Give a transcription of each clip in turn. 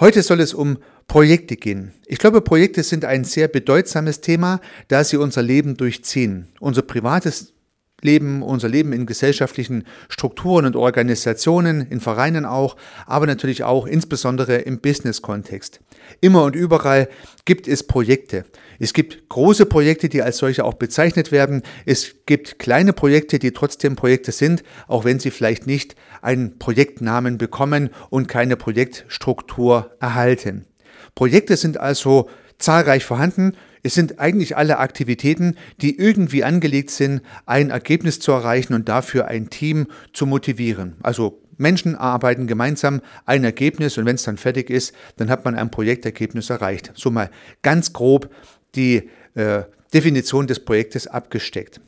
Heute soll es um Projekte gehen. Ich glaube, Projekte sind ein sehr bedeutsames Thema, da sie unser Leben durchziehen. Unser privates Leben, unser Leben in gesellschaftlichen Strukturen und Organisationen, in Vereinen auch, aber natürlich auch insbesondere im Business-Kontext. Immer und überall gibt es Projekte. Es gibt große Projekte, die als solche auch bezeichnet werden. Es gibt kleine Projekte, die trotzdem Projekte sind, auch wenn sie vielleicht nicht einen Projektnamen bekommen und keine Projektstruktur erhalten. Projekte sind also zahlreich vorhanden es sind eigentlich alle Aktivitäten, die irgendwie angelegt sind, ein Ergebnis zu erreichen und dafür ein Team zu motivieren. Also Menschen arbeiten gemeinsam ein Ergebnis und wenn es dann fertig ist, dann hat man ein Projektergebnis erreicht. So mal ganz grob die äh, Definition des Projektes abgesteckt.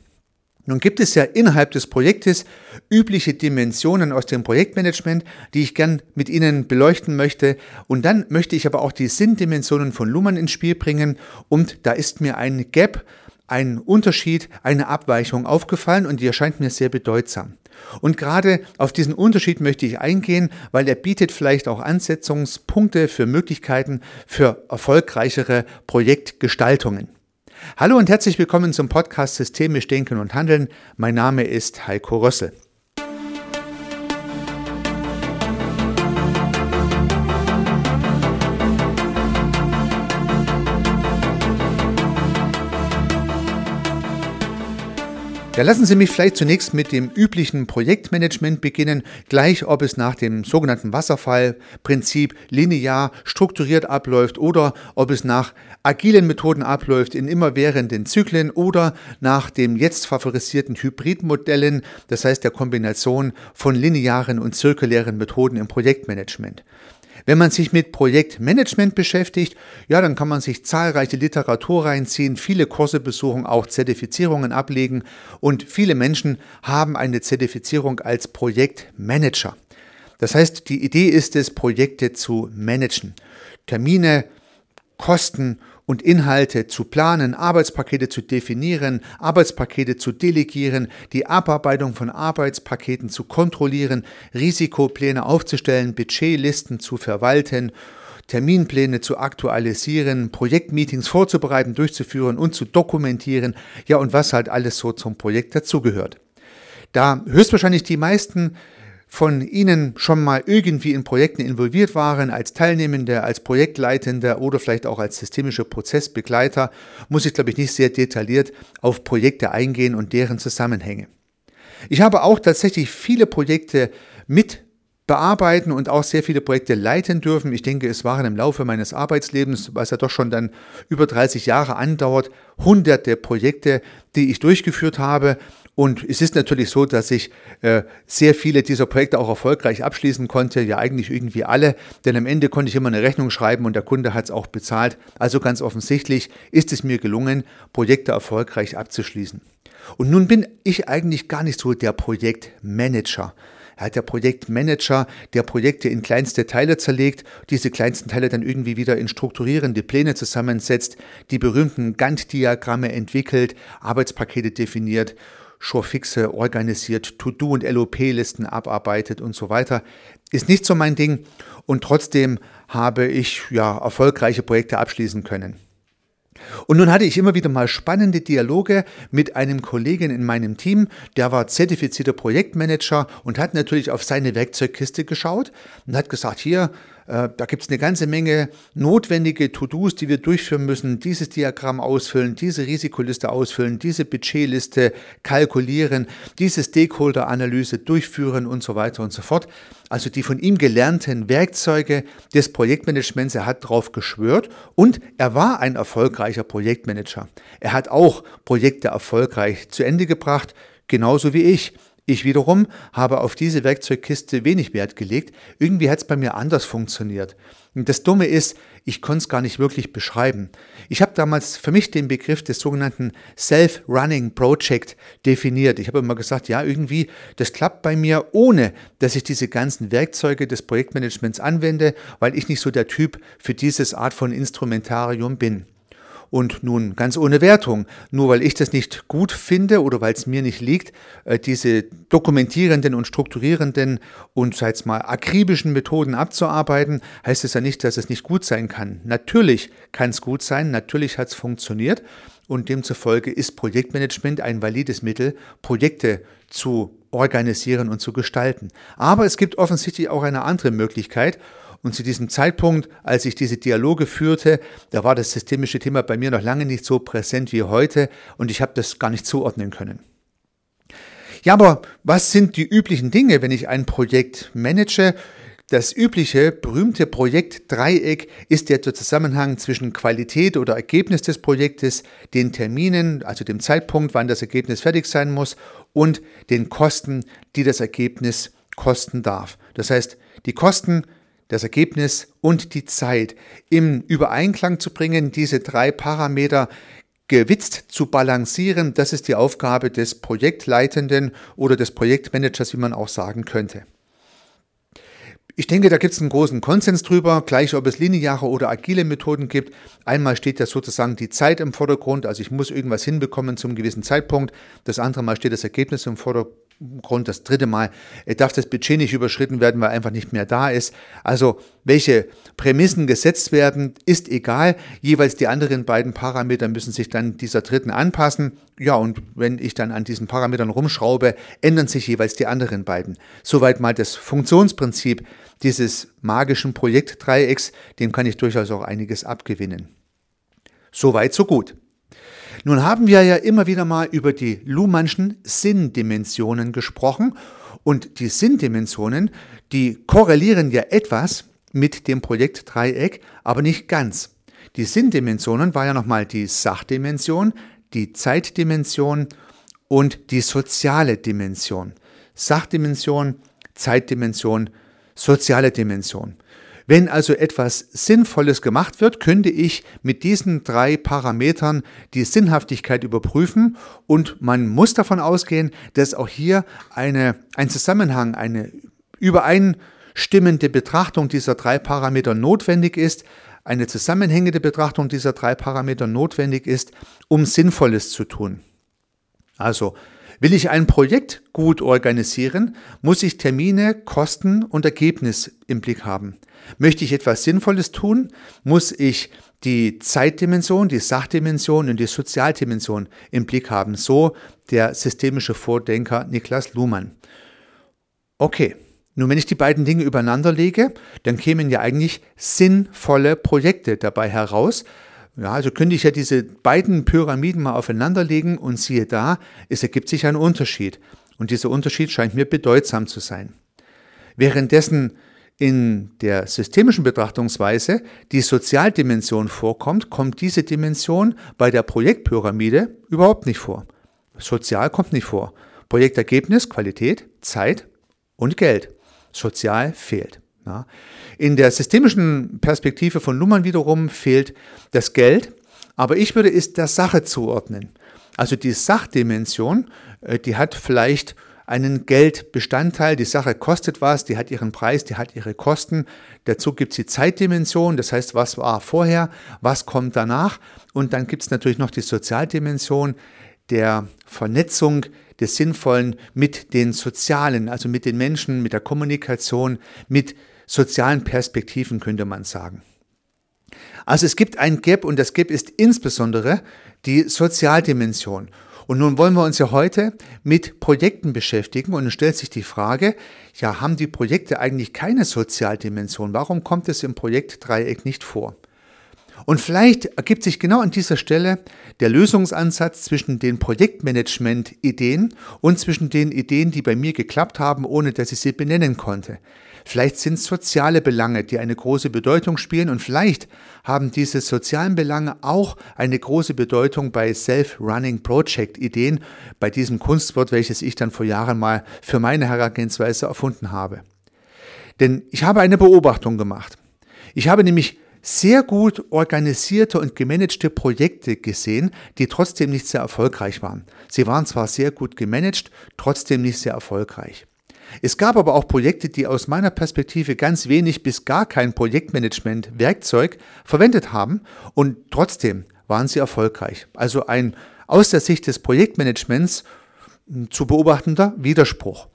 Nun gibt es ja innerhalb des Projektes übliche Dimensionen aus dem Projektmanagement, die ich gern mit Ihnen beleuchten möchte. Und dann möchte ich aber auch die Sinndimensionen von Luhmann ins Spiel bringen. Und da ist mir ein Gap, ein Unterschied, eine Abweichung aufgefallen und die erscheint mir sehr bedeutsam. Und gerade auf diesen Unterschied möchte ich eingehen, weil er bietet vielleicht auch Ansetzungspunkte für Möglichkeiten für erfolgreichere Projektgestaltungen. Hallo und herzlich willkommen zum Podcast Systemisch Denken und Handeln. Mein Name ist Heiko Rössel. Ja, lassen Sie mich vielleicht zunächst mit dem üblichen Projektmanagement beginnen, gleich ob es nach dem sogenannten Wasserfallprinzip linear strukturiert abläuft oder ob es nach agilen Methoden abläuft in immerwährenden Zyklen oder nach dem jetzt favorisierten Hybridmodellen, das heißt der Kombination von linearen und zirkulären Methoden im Projektmanagement. Wenn man sich mit Projektmanagement beschäftigt, ja, dann kann man sich zahlreiche Literatur reinziehen, viele Kurse besuchen, auch Zertifizierungen ablegen und viele Menschen haben eine Zertifizierung als Projektmanager. Das heißt, die Idee ist es, Projekte zu managen, Termine, Kosten und Inhalte zu planen, Arbeitspakete zu definieren, Arbeitspakete zu delegieren, die Abarbeitung von Arbeitspaketen zu kontrollieren, Risikopläne aufzustellen, Budgetlisten zu verwalten, Terminpläne zu aktualisieren, Projektmeetings vorzubereiten, durchzuführen und zu dokumentieren, ja und was halt alles so zum Projekt dazugehört. Da höchstwahrscheinlich die meisten von Ihnen schon mal irgendwie in Projekten involviert waren, als Teilnehmende, als Projektleitende oder vielleicht auch als systemische Prozessbegleiter, muss ich, glaube ich, nicht sehr detailliert auf Projekte eingehen und deren Zusammenhänge. Ich habe auch tatsächlich viele Projekte mit bearbeiten und auch sehr viele Projekte leiten dürfen. Ich denke, es waren im Laufe meines Arbeitslebens, was ja doch schon dann über 30 Jahre andauert, hunderte Projekte, die ich durchgeführt habe und es ist natürlich so, dass ich äh, sehr viele dieser Projekte auch erfolgreich abschließen konnte, ja eigentlich irgendwie alle, denn am Ende konnte ich immer eine Rechnung schreiben und der Kunde hat es auch bezahlt. Also ganz offensichtlich ist es mir gelungen, Projekte erfolgreich abzuschließen. Und nun bin ich eigentlich gar nicht so der Projektmanager. Er hat der Projektmanager, der Projekte in kleinste Teile zerlegt, diese kleinsten Teile dann irgendwie wieder in strukturierende Pläne zusammensetzt, die berühmten Gantt-Diagramme entwickelt, Arbeitspakete definiert Showfixe organisiert, To-Do- und LOP-Listen abarbeitet und so weiter. Ist nicht so mein Ding und trotzdem habe ich ja erfolgreiche Projekte abschließen können. Und nun hatte ich immer wieder mal spannende Dialoge mit einem Kollegen in meinem Team, der war zertifizierter Projektmanager und hat natürlich auf seine Werkzeugkiste geschaut und hat gesagt, hier, da gibt es eine ganze Menge notwendige To-Dos, die wir durchführen müssen. Dieses Diagramm ausfüllen, diese Risikoliste ausfüllen, diese Budgetliste kalkulieren, diese Stakeholder-Analyse durchführen und so weiter und so fort. Also die von ihm gelernten Werkzeuge des Projektmanagements, er hat darauf geschwört und er war ein erfolgreicher Projektmanager. Er hat auch Projekte erfolgreich zu Ende gebracht, genauso wie ich. Ich wiederum habe auf diese Werkzeugkiste wenig Wert gelegt. Irgendwie hat es bei mir anders funktioniert. Und das Dumme ist, ich konnte es gar nicht wirklich beschreiben. Ich habe damals für mich den Begriff des sogenannten Self-Running Project definiert. Ich habe immer gesagt, ja, irgendwie, das klappt bei mir, ohne dass ich diese ganzen Werkzeuge des Projektmanagements anwende, weil ich nicht so der Typ für dieses Art von Instrumentarium bin. Und nun ganz ohne Wertung, nur weil ich das nicht gut finde oder weil es mir nicht liegt, äh, diese dokumentierenden und strukturierenden und sag ich mal akribischen Methoden abzuarbeiten, heißt es ja nicht, dass es nicht gut sein kann. Natürlich kann es gut sein, natürlich hat es funktioniert und demzufolge ist Projektmanagement ein valides Mittel, Projekte zu organisieren und zu gestalten. Aber es gibt offensichtlich auch eine andere Möglichkeit und zu diesem Zeitpunkt, als ich diese Dialoge führte, da war das systemische Thema bei mir noch lange nicht so präsent wie heute und ich habe das gar nicht zuordnen können. Ja, aber was sind die üblichen Dinge, wenn ich ein Projekt manage? Das übliche, berühmte Projektdreieck ist der Zusammenhang zwischen Qualität oder Ergebnis des Projektes, den Terminen, also dem Zeitpunkt, wann das Ergebnis fertig sein muss, und den Kosten, die das Ergebnis kosten darf. Das heißt, die Kosten das Ergebnis und die Zeit im Übereinklang zu bringen, diese drei Parameter gewitzt zu balancieren, das ist die Aufgabe des Projektleitenden oder des Projektmanagers, wie man auch sagen könnte. Ich denke, da gibt es einen großen Konsens drüber, gleich ob es lineare oder agile Methoden gibt. Einmal steht ja sozusagen die Zeit im Vordergrund, also ich muss irgendwas hinbekommen zum gewissen Zeitpunkt. Das andere Mal steht das Ergebnis im Vordergrund. Grund das dritte Mal darf das Budget nicht überschritten werden, weil einfach nicht mehr da ist. Also welche Prämissen gesetzt werden, ist egal. Jeweils die anderen beiden Parameter müssen sich dann dieser dritten anpassen. Ja, und wenn ich dann an diesen Parametern rumschraube, ändern sich jeweils die anderen beiden. Soweit mal das Funktionsprinzip dieses magischen Projektdreiecks, dem kann ich durchaus auch einiges abgewinnen. Soweit, so gut. Nun haben wir ja immer wieder mal über die Luhmannschen Sinndimensionen gesprochen und die Sinndimensionen, die korrelieren ja etwas mit dem Projektdreieck, aber nicht ganz. Die Sinndimensionen war ja nochmal die Sachdimension, die Zeitdimension und die soziale Dimension. Sachdimension, Zeitdimension, soziale Dimension. Wenn also etwas Sinnvolles gemacht wird, könnte ich mit diesen drei Parametern die Sinnhaftigkeit überprüfen und man muss davon ausgehen, dass auch hier eine, ein Zusammenhang, eine übereinstimmende Betrachtung dieser drei Parameter notwendig ist, eine zusammenhängende Betrachtung dieser drei Parameter notwendig ist, um Sinnvolles zu tun. Also Will ich ein Projekt gut organisieren, muss ich Termine, Kosten und Ergebnis im Blick haben. Möchte ich etwas Sinnvolles tun, muss ich die Zeitdimension, die Sachdimension und die Sozialdimension im Blick haben. So der systemische Vordenker Niklas Luhmann. Okay, nun wenn ich die beiden Dinge übereinander lege, dann kämen ja eigentlich sinnvolle Projekte dabei heraus, ja, also könnte ich ja diese beiden Pyramiden mal aufeinanderlegen und siehe da, es ergibt sich ein Unterschied. Und dieser Unterschied scheint mir bedeutsam zu sein. Währenddessen in der systemischen Betrachtungsweise die Sozialdimension vorkommt, kommt diese Dimension bei der Projektpyramide überhaupt nicht vor. Sozial kommt nicht vor. Projektergebnis, Qualität, Zeit und Geld. Sozial fehlt. Ja. In der systemischen Perspektive von Luhmann wiederum fehlt das Geld, aber ich würde es der Sache zuordnen. Also die Sachdimension, äh, die hat vielleicht einen Geldbestandteil, die Sache kostet was, die hat ihren Preis, die hat ihre Kosten. Dazu gibt es die Zeitdimension, das heißt, was war vorher, was kommt danach. Und dann gibt es natürlich noch die Sozialdimension der Vernetzung des Sinnvollen mit den Sozialen, also mit den Menschen, mit der Kommunikation, mit sozialen Perspektiven, könnte man sagen. Also es gibt ein Gap und das Gap ist insbesondere die Sozialdimension. Und nun wollen wir uns ja heute mit Projekten beschäftigen und es stellt sich die Frage, ja, haben die Projekte eigentlich keine Sozialdimension? Warum kommt es im Projektdreieck nicht vor? Und vielleicht ergibt sich genau an dieser Stelle der Lösungsansatz zwischen den Projektmanagement-Ideen und zwischen den Ideen, die bei mir geklappt haben, ohne dass ich sie benennen konnte. Vielleicht sind es soziale Belange, die eine große Bedeutung spielen und vielleicht haben diese sozialen Belange auch eine große Bedeutung bei Self-Running Project Ideen, bei diesem Kunstwort, welches ich dann vor Jahren mal für meine Herangehensweise erfunden habe. Denn ich habe eine Beobachtung gemacht. Ich habe nämlich sehr gut organisierte und gemanagte Projekte gesehen, die trotzdem nicht sehr erfolgreich waren. Sie waren zwar sehr gut gemanagt, trotzdem nicht sehr erfolgreich. Es gab aber auch Projekte, die aus meiner Perspektive ganz wenig bis gar kein Projektmanagement-Werkzeug verwendet haben und trotzdem waren sie erfolgreich. Also ein aus der Sicht des Projektmanagements zu beobachtender Widerspruch.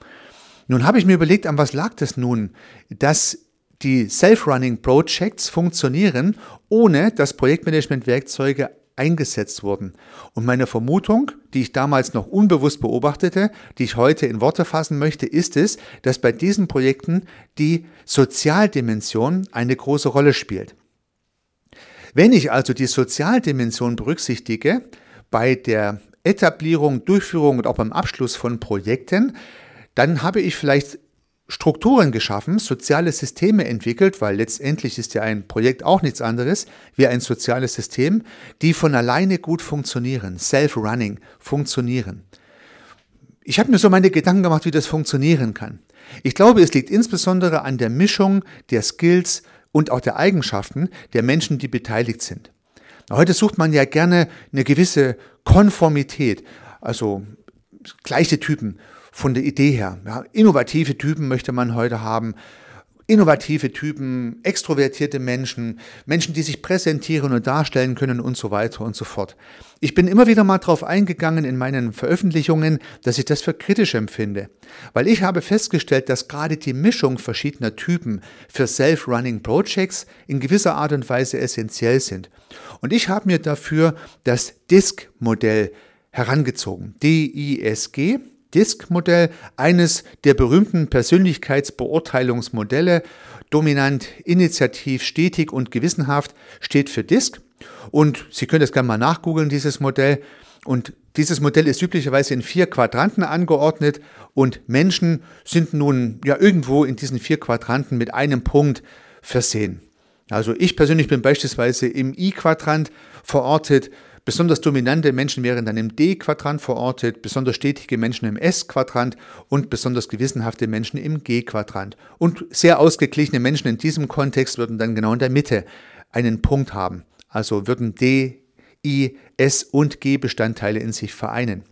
Nun habe ich mir überlegt, an was lag das nun, dass die Self-Running Projects funktionieren, ohne dass Projektmanagement-Werkzeuge eingesetzt wurden. Und meine Vermutung, die ich damals noch unbewusst beobachtete, die ich heute in Worte fassen möchte, ist es, dass bei diesen Projekten die Sozialdimension eine große Rolle spielt. Wenn ich also die Sozialdimension berücksichtige bei der Etablierung, Durchführung und auch beim Abschluss von Projekten, dann habe ich vielleicht Strukturen geschaffen, soziale Systeme entwickelt, weil letztendlich ist ja ein Projekt auch nichts anderes wie ein soziales System, die von alleine gut funktionieren, self-running funktionieren. Ich habe mir so meine Gedanken gemacht, wie das funktionieren kann. Ich glaube, es liegt insbesondere an der Mischung der Skills und auch der Eigenschaften der Menschen, die beteiligt sind. Heute sucht man ja gerne eine gewisse Konformität, also gleiche Typen von der Idee her. Ja, innovative Typen möchte man heute haben. Innovative Typen, extrovertierte Menschen, Menschen, die sich präsentieren und darstellen können und so weiter und so fort. Ich bin immer wieder mal darauf eingegangen in meinen Veröffentlichungen, dass ich das für kritisch empfinde, weil ich habe festgestellt, dass gerade die Mischung verschiedener Typen für Self-Running Projects in gewisser Art und Weise essentiell sind. Und ich habe mir dafür das DISC-Modell herangezogen. D-I-S-G, DISC-Modell, eines der berühmten Persönlichkeitsbeurteilungsmodelle, dominant, initiativ, stetig und gewissenhaft, steht für DISC. Und Sie können das gerne mal nachgoogeln, dieses Modell. Und dieses Modell ist üblicherweise in vier Quadranten angeordnet und Menschen sind nun ja irgendwo in diesen vier Quadranten mit einem Punkt versehen. Also ich persönlich bin beispielsweise im I-Quadrant verortet, Besonders dominante Menschen wären dann im D-Quadrant verortet, besonders stetige Menschen im S-Quadrant und besonders gewissenhafte Menschen im G-Quadrant. Und sehr ausgeglichene Menschen in diesem Kontext würden dann genau in der Mitte einen Punkt haben. Also würden D, I, S und G Bestandteile in sich vereinen.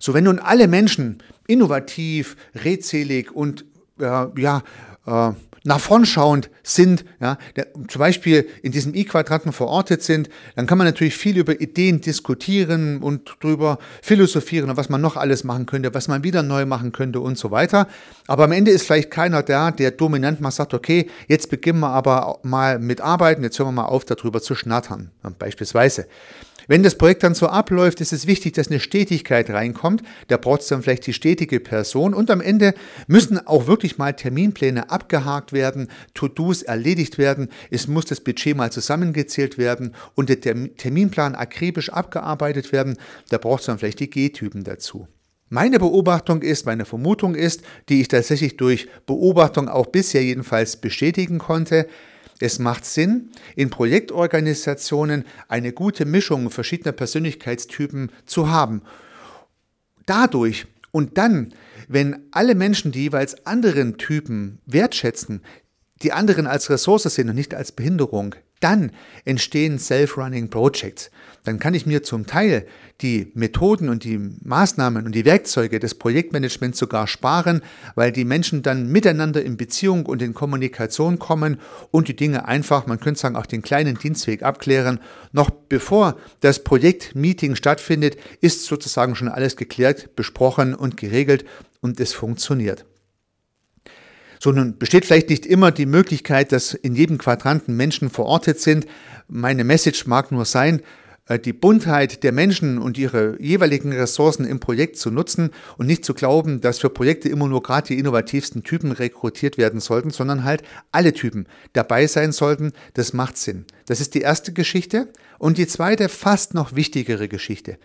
So, wenn nun alle Menschen innovativ, redselig und äh, ja, äh, nach vorn schauend sind, ja, der, zum Beispiel in diesem I-Quadranten verortet sind, dann kann man natürlich viel über Ideen diskutieren und darüber philosophieren, was man noch alles machen könnte, was man wieder neu machen könnte und so weiter. Aber am Ende ist vielleicht keiner da, der dominant mal sagt, okay, jetzt beginnen wir aber mal mit Arbeiten, jetzt hören wir mal auf, darüber zu schnattern, beispielsweise. Wenn das Projekt dann so abläuft, ist es wichtig, dass eine Stetigkeit reinkommt. Da braucht es dann vielleicht die stetige Person und am Ende müssen auch wirklich mal Terminpläne abgehakt werden, To-Dos erledigt werden. Es muss das Budget mal zusammengezählt werden und der Terminplan akribisch abgearbeitet werden. Da braucht es dann vielleicht die G-Typen dazu. Meine Beobachtung ist, meine Vermutung ist, die ich tatsächlich durch Beobachtung auch bisher jedenfalls bestätigen konnte, es macht Sinn, in Projektorganisationen eine gute Mischung verschiedener Persönlichkeitstypen zu haben. Dadurch und dann, wenn alle Menschen die jeweils anderen Typen wertschätzen, die anderen als Ressource sehen und nicht als Behinderung, dann entstehen Self-Running Projects. Dann kann ich mir zum Teil die Methoden und die Maßnahmen und die Werkzeuge des Projektmanagements sogar sparen, weil die Menschen dann miteinander in Beziehung und in Kommunikation kommen und die Dinge einfach, man könnte sagen, auch den kleinen Dienstweg abklären. Noch bevor das Projektmeeting stattfindet, ist sozusagen schon alles geklärt, besprochen und geregelt und es funktioniert. So, nun besteht vielleicht nicht immer die Möglichkeit, dass in jedem Quadranten Menschen verortet sind. Meine Message mag nur sein, äh, die Buntheit der Menschen und ihre jeweiligen Ressourcen im Projekt zu nutzen und nicht zu glauben, dass für Projekte immer nur gerade die innovativsten Typen rekrutiert werden sollten, sondern halt alle Typen dabei sein sollten. Das macht Sinn. Das ist die erste Geschichte. Und die zweite, fast noch wichtigere Geschichte.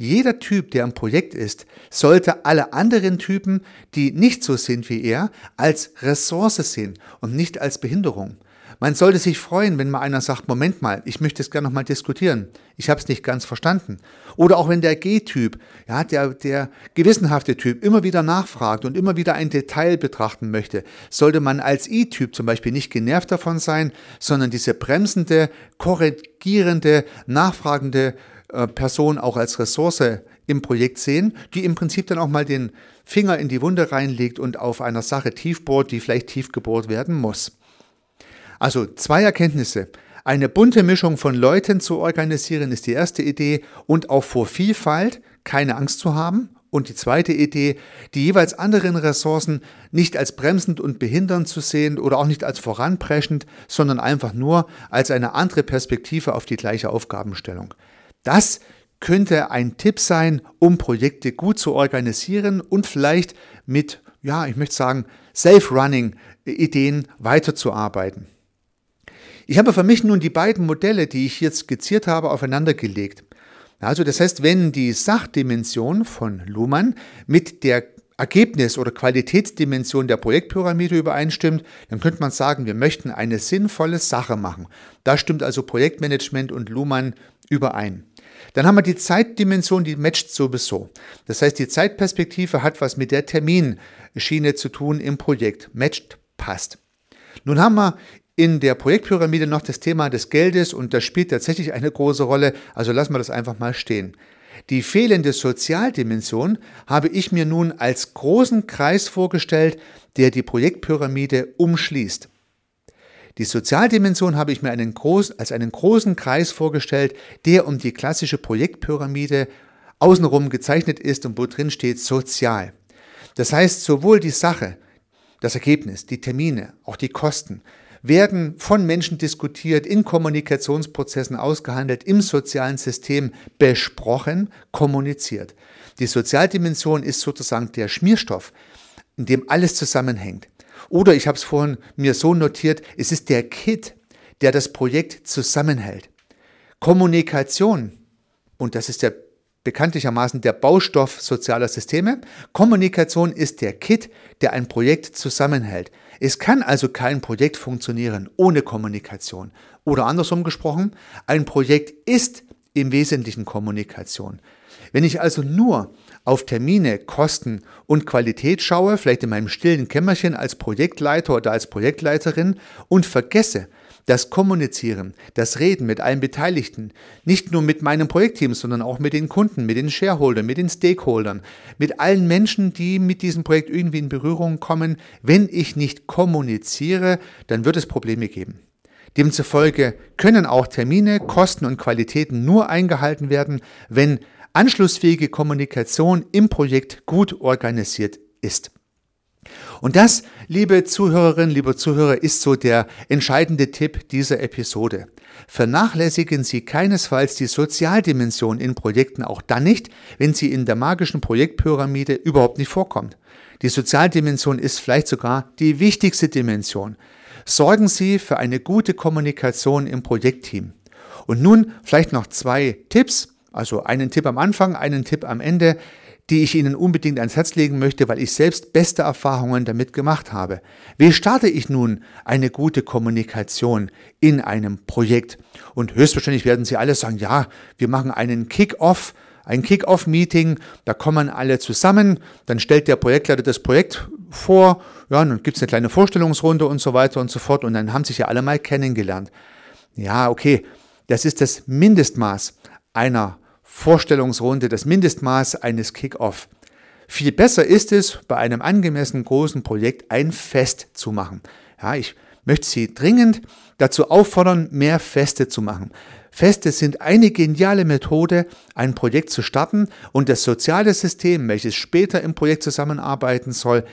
Jeder Typ, der im Projekt ist, sollte alle anderen Typen, die nicht so sind wie er, als Ressource sehen und nicht als Behinderung. Man sollte sich freuen, wenn mal einer sagt, Moment mal, ich möchte es gerne nochmal diskutieren. Ich habe es nicht ganz verstanden. Oder auch wenn der G-Typ, ja, der, der gewissenhafte Typ immer wieder nachfragt und immer wieder ein Detail betrachten möchte, sollte man als I-Typ zum Beispiel nicht genervt davon sein, sondern diese bremsende, korrigierende, nachfragende Person auch als Ressource im Projekt sehen, die im Prinzip dann auch mal den Finger in die Wunde reinlegt und auf einer Sache tief bohrt, die vielleicht tief gebohrt werden muss. Also zwei Erkenntnisse. Eine bunte Mischung von Leuten zu organisieren ist die erste Idee und auch vor Vielfalt keine Angst zu haben. Und die zweite Idee, die jeweils anderen Ressourcen nicht als bremsend und behindernd zu sehen oder auch nicht als voranpreschend, sondern einfach nur als eine andere Perspektive auf die gleiche Aufgabenstellung. Das könnte ein Tipp sein, um Projekte gut zu organisieren und vielleicht mit, ja, ich möchte sagen, Self-Running-Ideen weiterzuarbeiten. Ich habe für mich nun die beiden Modelle, die ich hier skizziert habe, aufeinandergelegt. Also das heißt, wenn die Sachdimension von Luhmann mit der Ergebnis- oder Qualitätsdimension der Projektpyramide übereinstimmt, dann könnte man sagen, wir möchten eine sinnvolle Sache machen. Da stimmt also Projektmanagement und Luhmann überein. Dann haben wir die Zeitdimension, die matcht sowieso. Das heißt, die Zeitperspektive hat was mit der Terminschiene zu tun im Projekt. Matcht, passt. Nun haben wir in der Projektpyramide noch das Thema des Geldes und das spielt tatsächlich eine große Rolle, also lassen wir das einfach mal stehen. Die fehlende Sozialdimension habe ich mir nun als großen Kreis vorgestellt, der die Projektpyramide umschließt. Die Sozialdimension habe ich mir einen groß, als einen großen Kreis vorgestellt, der um die klassische Projektpyramide außenrum gezeichnet ist und wo drin steht sozial. Das heißt, sowohl die Sache, das Ergebnis, die Termine, auch die Kosten werden von Menschen diskutiert, in Kommunikationsprozessen ausgehandelt, im sozialen System besprochen, kommuniziert. Die Sozialdimension ist sozusagen der Schmierstoff, in dem alles zusammenhängt. Oder ich habe es vorhin mir so notiert, es ist der Kit, der das Projekt zusammenhält. Kommunikation, und das ist der bekanntlichermaßen der Baustoff sozialer Systeme. Kommunikation ist der Kit, der ein Projekt zusammenhält. Es kann also kein Projekt funktionieren ohne Kommunikation. Oder andersrum gesprochen, ein Projekt ist im Wesentlichen Kommunikation. Wenn ich also nur auf Termine, Kosten und Qualität schaue, vielleicht in meinem stillen Kämmerchen als Projektleiter oder als Projektleiterin und vergesse, das Kommunizieren, das Reden mit allen Beteiligten, nicht nur mit meinem Projektteam, sondern auch mit den Kunden, mit den Shareholdern, mit den Stakeholdern, mit allen Menschen, die mit diesem Projekt irgendwie in Berührung kommen. Wenn ich nicht kommuniziere, dann wird es Probleme geben. Demzufolge können auch Termine, Kosten und Qualitäten nur eingehalten werden, wenn anschlussfähige Kommunikation im Projekt gut organisiert ist. Und das, liebe Zuhörerinnen, liebe Zuhörer, ist so der entscheidende Tipp dieser Episode. Vernachlässigen Sie keinesfalls die Sozialdimension in Projekten auch dann nicht, wenn sie in der magischen Projektpyramide überhaupt nicht vorkommt. Die Sozialdimension ist vielleicht sogar die wichtigste Dimension. Sorgen Sie für eine gute Kommunikation im Projektteam. Und nun vielleicht noch zwei Tipps, also einen Tipp am Anfang, einen Tipp am Ende, die ich Ihnen unbedingt ans Herz legen möchte, weil ich selbst beste Erfahrungen damit gemacht habe. Wie starte ich nun eine gute Kommunikation in einem Projekt? Und höchstwahrscheinlich werden Sie alle sagen, ja, wir machen einen Kick-off, ein Kick-off-Meeting, da kommen alle zusammen, dann stellt der Projektleiter das Projekt vor, ja, dann gibt es eine kleine Vorstellungsrunde und so weiter und so fort und dann haben sich ja alle mal kennengelernt. Ja, okay, das ist das Mindestmaß einer Vorstellungsrunde, das Mindestmaß eines Kick-Off. Viel besser ist es, bei einem angemessen großen Projekt ein Fest zu machen. Ja, ich möchte Sie dringend dazu auffordern, mehr Feste zu machen. Feste sind eine geniale Methode, ein Projekt zu starten und das soziale System, welches später im Projekt zusammenarbeiten soll,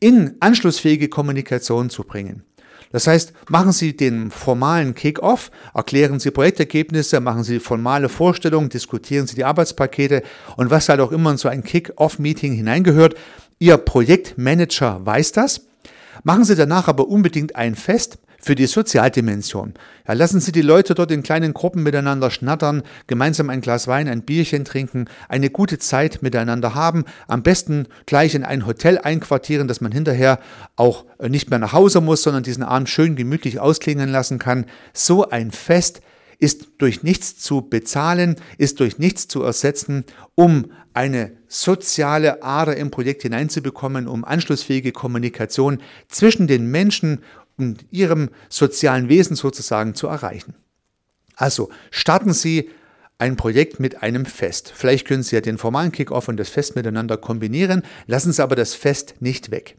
in anschlussfähige Kommunikation zu bringen. Das heißt, machen Sie den formalen Kick-off, erklären Sie Projektergebnisse, machen Sie formale Vorstellungen, diskutieren Sie die Arbeitspakete und was halt auch immer in so ein Kick-off-Meeting hineingehört. Ihr Projektmanager weiß das. Machen Sie danach aber unbedingt ein Fest, für die Sozialdimension. Ja, lassen Sie die Leute dort in kleinen Gruppen miteinander schnattern, gemeinsam ein Glas Wein, ein Bierchen trinken, eine gute Zeit miteinander haben, am besten gleich in ein Hotel einquartieren, dass man hinterher auch äh, nicht mehr nach Hause muss, sondern diesen Abend schön gemütlich ausklingen lassen kann. So ein Fest ist durch nichts zu bezahlen, ist durch nichts zu ersetzen, um eine soziale Ader im Projekt hineinzubekommen, um anschlussfähige Kommunikation zwischen den Menschen und ihrem sozialen Wesen sozusagen zu erreichen. Also starten Sie ein Projekt mit einem Fest. Vielleicht können Sie ja den formalen Kickoff und das Fest miteinander kombinieren, lassen Sie aber das Fest nicht weg.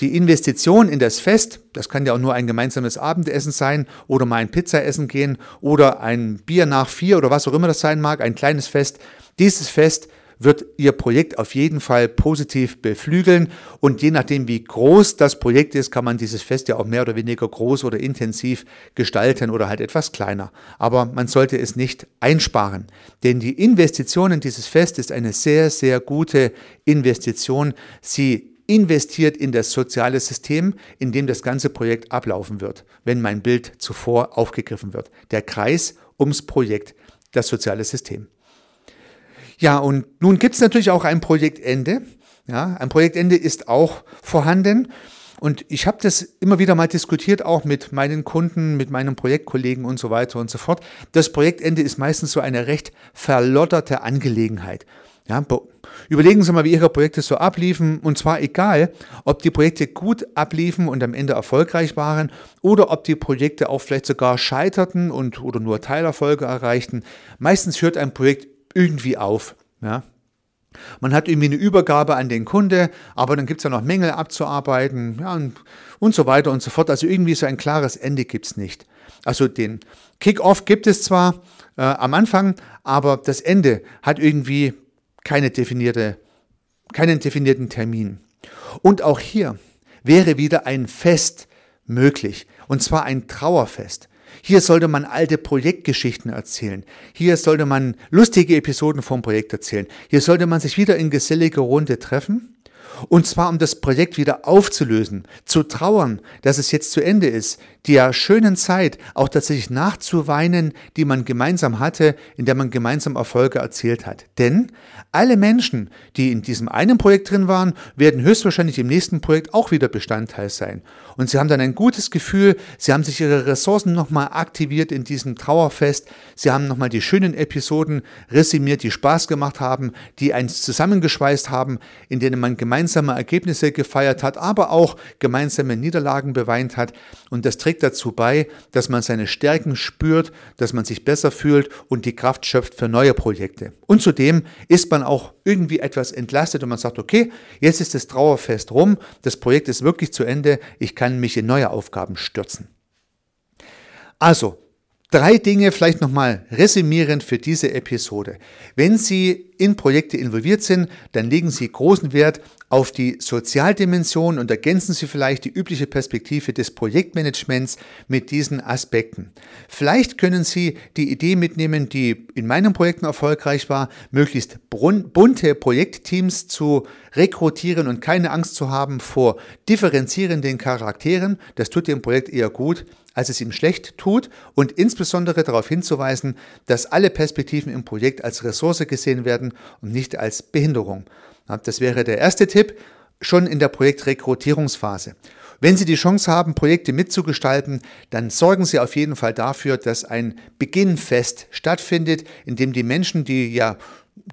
Die Investition in das Fest, das kann ja auch nur ein gemeinsames Abendessen sein oder mal ein Pizza essen gehen oder ein Bier nach vier oder was auch immer das sein mag, ein kleines Fest. Dieses Fest wird Ihr Projekt auf jeden Fall positiv beflügeln. Und je nachdem, wie groß das Projekt ist, kann man dieses Fest ja auch mehr oder weniger groß oder intensiv gestalten oder halt etwas kleiner. Aber man sollte es nicht einsparen. Denn die Investition in dieses Fest ist eine sehr, sehr gute Investition. Sie investiert in das soziale System, in dem das ganze Projekt ablaufen wird, wenn mein Bild zuvor aufgegriffen wird. Der Kreis ums Projekt, das soziale System. Ja, und nun gibt es natürlich auch ein Projektende. Ja, ein Projektende ist auch vorhanden. Und ich habe das immer wieder mal diskutiert, auch mit meinen Kunden, mit meinen Projektkollegen und so weiter und so fort. Das Projektende ist meistens so eine recht verlotterte Angelegenheit. Ja, überlegen Sie mal, wie Ihre Projekte so abliefen. Und zwar egal, ob die Projekte gut abliefen und am Ende erfolgreich waren oder ob die Projekte auch vielleicht sogar scheiterten und oder nur Teilerfolge erreichten. Meistens hört ein Projekt irgendwie auf. Ja? Man hat irgendwie eine Übergabe an den Kunde, aber dann gibt es ja noch Mängel abzuarbeiten ja, und, und so weiter und so fort. Also irgendwie so ein klares Ende gibt es nicht. Also den Kick-off gibt es zwar äh, am Anfang, aber das Ende hat irgendwie keine definierte, keinen definierten Termin. Und auch hier wäre wieder ein Fest möglich, und zwar ein Trauerfest. Hier sollte man alte Projektgeschichten erzählen. Hier sollte man lustige Episoden vom Projekt erzählen. Hier sollte man sich wieder in geselliger Runde treffen. Und zwar um das Projekt wieder aufzulösen, zu trauern, dass es jetzt zu Ende ist, der schönen Zeit auch tatsächlich nachzuweinen, die man gemeinsam hatte, in der man gemeinsam Erfolge erzielt hat. Denn alle Menschen, die in diesem einen Projekt drin waren, werden höchstwahrscheinlich im nächsten Projekt auch wieder Bestandteil sein. Und sie haben dann ein gutes Gefühl, sie haben sich ihre Ressourcen nochmal aktiviert in diesem Trauerfest, sie haben nochmal die schönen Episoden resümiert, die Spaß gemacht haben, die eins zusammengeschweißt haben, in denen man gemeinsame Ergebnisse gefeiert hat, aber auch gemeinsame Niederlagen beweint hat. Und das trägt dazu bei, dass man seine Stärken spürt, dass man sich besser fühlt und die Kraft schöpft für neue Projekte. Und zudem ist man auch irgendwie etwas entlastet und man sagt, okay, jetzt ist das Trauerfest rum, das Projekt ist wirklich zu Ende, ich kann mich in neue Aufgaben stürzen. Also, Drei Dinge vielleicht nochmal resümierend für diese Episode. Wenn Sie in Projekte involviert sind, dann legen Sie großen Wert auf die Sozialdimension und ergänzen Sie vielleicht die übliche Perspektive des Projektmanagements mit diesen Aspekten. Vielleicht können Sie die Idee mitnehmen, die in meinen Projekten erfolgreich war, möglichst bunte Projektteams zu rekrutieren und keine Angst zu haben vor differenzierenden Charakteren. Das tut dem Projekt eher gut als es ihm schlecht tut und insbesondere darauf hinzuweisen, dass alle Perspektiven im Projekt als Ressource gesehen werden und nicht als Behinderung. Das wäre der erste Tipp schon in der Projektrekrutierungsphase. Wenn Sie die Chance haben, Projekte mitzugestalten, dann sorgen Sie auf jeden Fall dafür, dass ein Beginnfest stattfindet, in dem die Menschen, die ja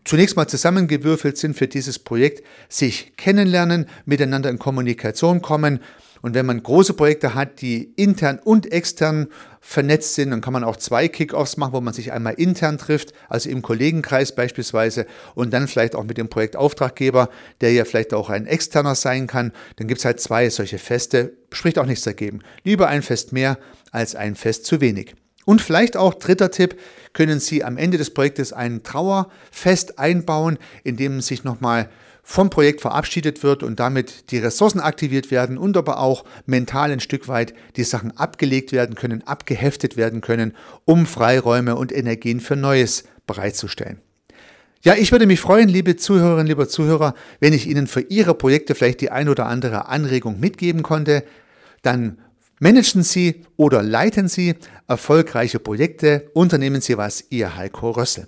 zunächst mal zusammengewürfelt sind für dieses Projekt, sich kennenlernen, miteinander in Kommunikation kommen und wenn man große Projekte hat, die intern und extern vernetzt sind, dann kann man auch zwei Kickoffs machen, wo man sich einmal intern trifft, also im Kollegenkreis beispielsweise, und dann vielleicht auch mit dem Projektauftraggeber, der ja vielleicht auch ein externer sein kann. Dann gibt es halt zwei solche Feste, spricht auch nichts dagegen. Lieber ein Fest mehr als ein Fest zu wenig. Und vielleicht auch dritter Tipp, können Sie am Ende des Projektes ein Trauerfest einbauen, in dem sich nochmal vom Projekt verabschiedet wird und damit die Ressourcen aktiviert werden und aber auch mental ein Stück weit die Sachen abgelegt werden können, abgeheftet werden können, um Freiräume und Energien für Neues bereitzustellen. Ja, ich würde mich freuen, liebe Zuhörerinnen, lieber Zuhörer, wenn ich Ihnen für Ihre Projekte vielleicht die ein oder andere Anregung mitgeben konnte. Dann managen Sie oder leiten Sie erfolgreiche Projekte. Unternehmen Sie was, Ihr Heiko Rössel.